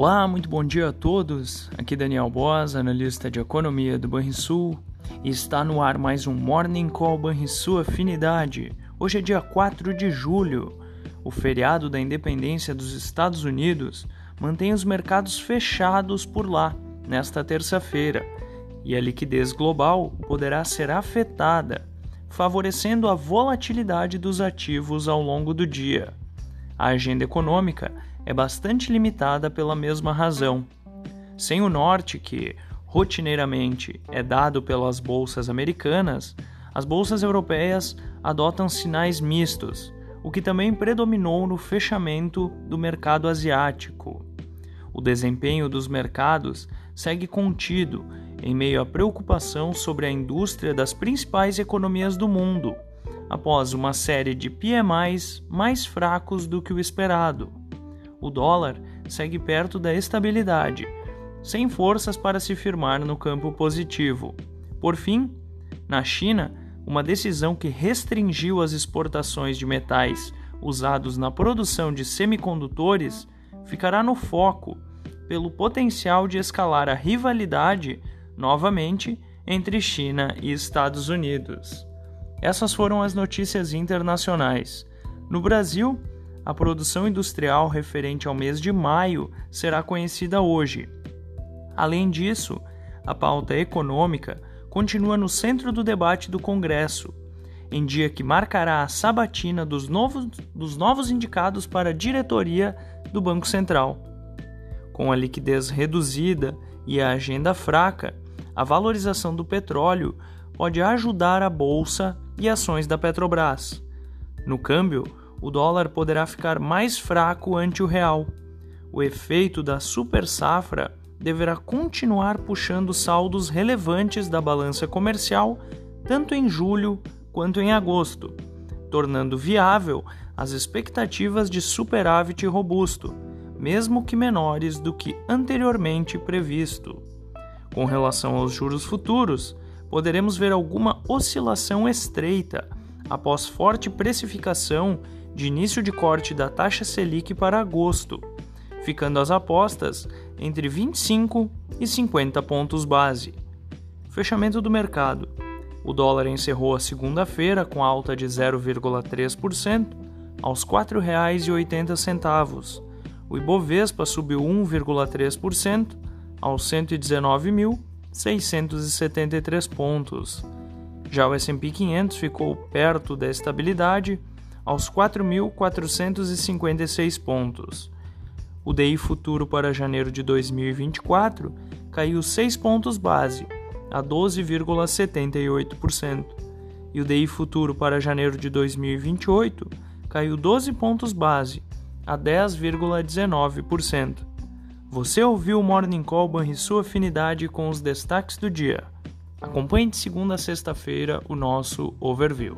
Olá, muito bom dia a todos. Aqui Daniel Boas, analista de economia do Banrisul, e está no ar mais um Morning Call Banrisul Afinidade. Hoje é dia 4 de julho. O feriado da independência dos Estados Unidos mantém os mercados fechados por lá nesta terça-feira, e a liquidez global poderá ser afetada, favorecendo a volatilidade dos ativos ao longo do dia. A agenda econômica é bastante limitada pela mesma razão. Sem o norte, que rotineiramente é dado pelas bolsas americanas, as bolsas europeias adotam sinais mistos, o que também predominou no fechamento do mercado asiático. O desempenho dos mercados segue contido em meio à preocupação sobre a indústria das principais economias do mundo, após uma série de PMIs mais fracos do que o esperado o dólar segue perto da estabilidade, sem forças para se firmar no campo positivo. Por fim, na China, uma decisão que restringiu as exportações de metais usados na produção de semicondutores ficará no foco pelo potencial de escalar a rivalidade novamente entre China e Estados Unidos. Essas foram as notícias internacionais. No Brasil, a produção industrial referente ao mês de maio será conhecida hoje. Além disso, a pauta econômica continua no centro do debate do Congresso, em dia que marcará a sabatina dos novos, dos novos indicados para a diretoria do Banco Central. Com a liquidez reduzida e a agenda fraca, a valorização do petróleo pode ajudar a bolsa e ações da Petrobras. No câmbio, o dólar poderá ficar mais fraco ante o real. O efeito da super safra deverá continuar puxando saldos relevantes da balança comercial tanto em julho quanto em agosto, tornando viável as expectativas de superávit robusto, mesmo que menores do que anteriormente previsto. Com relação aos juros futuros, poderemos ver alguma oscilação estreita após forte precificação de início de corte da taxa Selic para agosto, ficando as apostas entre 25 e 50 pontos base. Fechamento do mercado. O dólar encerrou a segunda-feira com alta de 0,3% aos R$ 4,80. O Ibovespa subiu 1,3% aos 119.673 pontos. Já o S&P 500 ficou perto da estabilidade aos 4.456 pontos. O DI futuro para janeiro de 2024 caiu 6 pontos base, a 12,78%, e o DI futuro para janeiro de 2028 caiu 12 pontos base, a 10,19%. Você ouviu o Morning Call Banrisul Afinidade com os destaques do dia. Acompanhe de segunda a sexta-feira o nosso overview.